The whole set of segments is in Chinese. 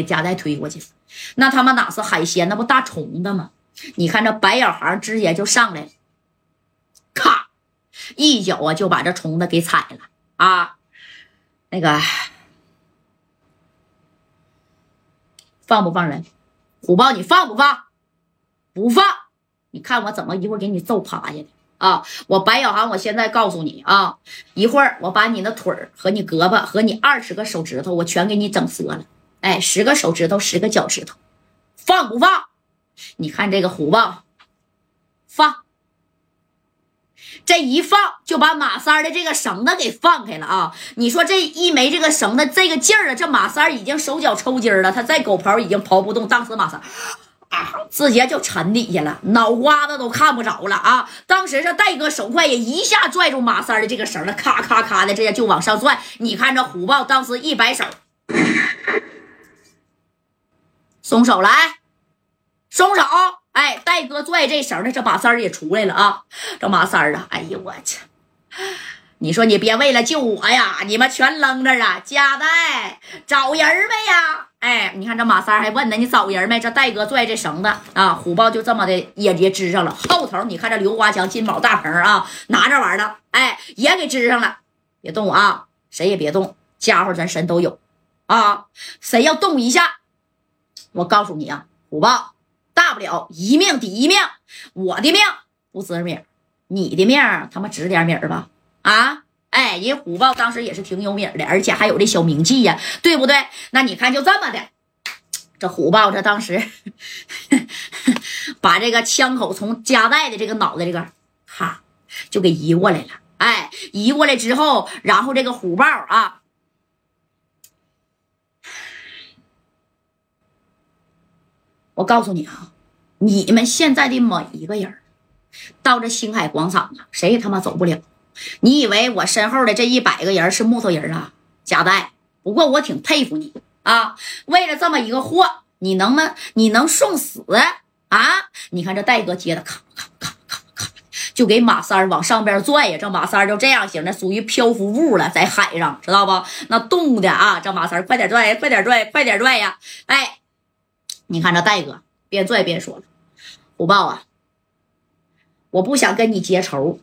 给夹带推过去，那他妈哪是海鲜，那不大虫子吗？你看这白小航直接就上来，咔，一脚啊就把这虫子给踩了啊！那个放不放人？虎豹，你放不放？不放！你看我怎么一会儿给你揍趴下的啊！我白小航，我现在告诉你啊，一会儿我把你的腿儿和你胳膊和你二十个手指头，我全给你整折了。哎，十个手指头，十个脚趾头，放不放？你看这个虎豹，放，这一放就把马三的这个绳子给放开了啊！你说这一没这个绳子，这个劲儿啊，这马三已经手脚抽筋了，他再狗刨已经刨不动。当时马三啊，直接就沉底下了，脑瓜子都看不着了啊！当时这戴哥手快也一下拽住马三的这个绳子，咔咔咔的，这下就往上拽。你看这虎豹当时一摆手。松手来，松手！哎，戴哥拽这绳的，这马三也出来了啊！这马三啊，哎呦我去！你说你别为了救我呀，你们全扔这啊！加代找人没呀？哎，你看这马三还问呢，你找人没？这戴哥拽这绳子啊，虎豹就这么的也也支上了。后头你看这刘华强金宝大鹏啊，拿着玩的，哎，也给支上了。别动啊，谁也别动，家伙咱神都有啊！谁要动一下？我告诉你啊，虎豹，大不了一命抵一命，我的命不值米，你的命他妈值点米吧？啊，哎，人虎豹当时也是挺有米的，而且还有这小名气呀，对不对？那你看就这么的，这虎豹这当时 把这个枪口从夹带的这个脑袋这个哈就给移过来了，哎，移过来之后，然后这个虎豹啊。我告诉你啊，你们现在的每一个人到这星海广场啊，谁也他妈走不了。你以为我身后的这一百个人是木头人啊？夹带。不过我挺佩服你啊，为了这么一个货，你能吗？你能送死啊？你看这戴哥接的，咔咔咔咔咔，就给马三往上边拽呀。这马三就这样型的，属于漂浮物了，在海上，知道不？那动的啊，这马三快点拽，快点拽，快点拽呀！哎。你看这戴哥边拽边说了：“虎豹啊，我不想跟你结仇，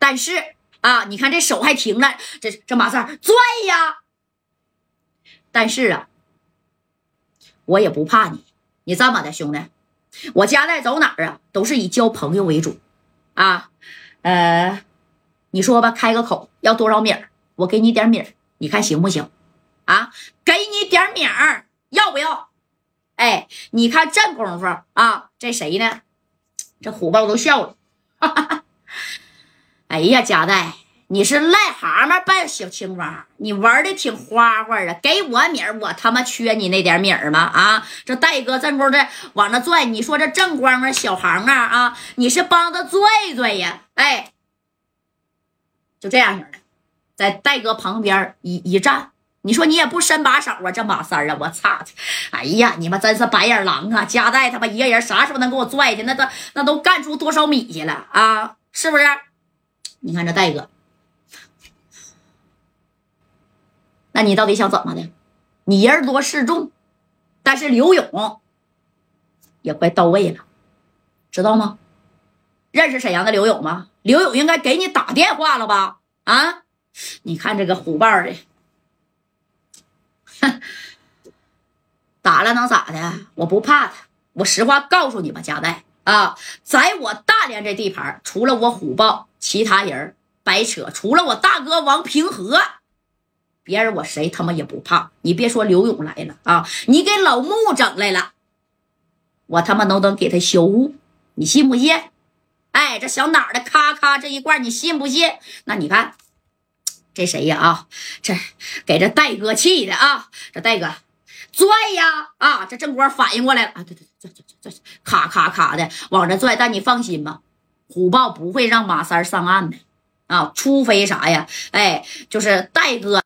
但是啊，你看这手还停了，这这马三拽呀。但是啊，我也不怕你。你这么的兄弟，我家带走哪儿啊，都是以交朋友为主啊。呃，你说吧，开个口要多少米儿，我给你点米儿，你看行不行？啊，给你点米儿，要不要？”哎，你看这功夫啊，这谁呢？这虎豹都笑了。哈 哈哎呀，夹带，你是癞蛤蟆扮小青蛙，你玩的挺花花啊！给我米儿，我他妈缺你那点米儿吗？啊，这戴哥正功夫往那拽，你说这正光啊，小航啊啊，你是帮他拽拽呀？哎，就这样型的，在戴哥旁边一一站。你说你也不伸把手啊，这马三啊，我操！哎呀，你们真是白眼狼啊！加代他妈一个人啥时候能给我拽去？那都那都干出多少米去了啊？是不是？你看这戴哥，那你到底想怎么的？你人多势众，但是刘勇也快到位了，知道吗？认识沈阳的刘勇吗？刘勇应该给你打电话了吧？啊？你看这个虎豹的。哼，打了能咋的？我不怕他。我实话告诉你吧，佳代啊，在我大连这地盘，除了我虎豹，其他人白扯。除了我大哥王平和，别人我谁他妈也不怕。你别说刘勇来了啊，你给老穆整来了，我他妈都能给他修，你信不信？哎，这小脑袋咔咔这一罐，你信不信？那你看。这谁呀？啊，这给这戴哥气的啊！这戴哥拽呀！啊，这正光反应过来了啊！对对对，拽拽拽，咔咔咔的往这拽。但你放心吧，虎豹不会让马三上岸的啊，除非啥呀？哎，就是戴哥。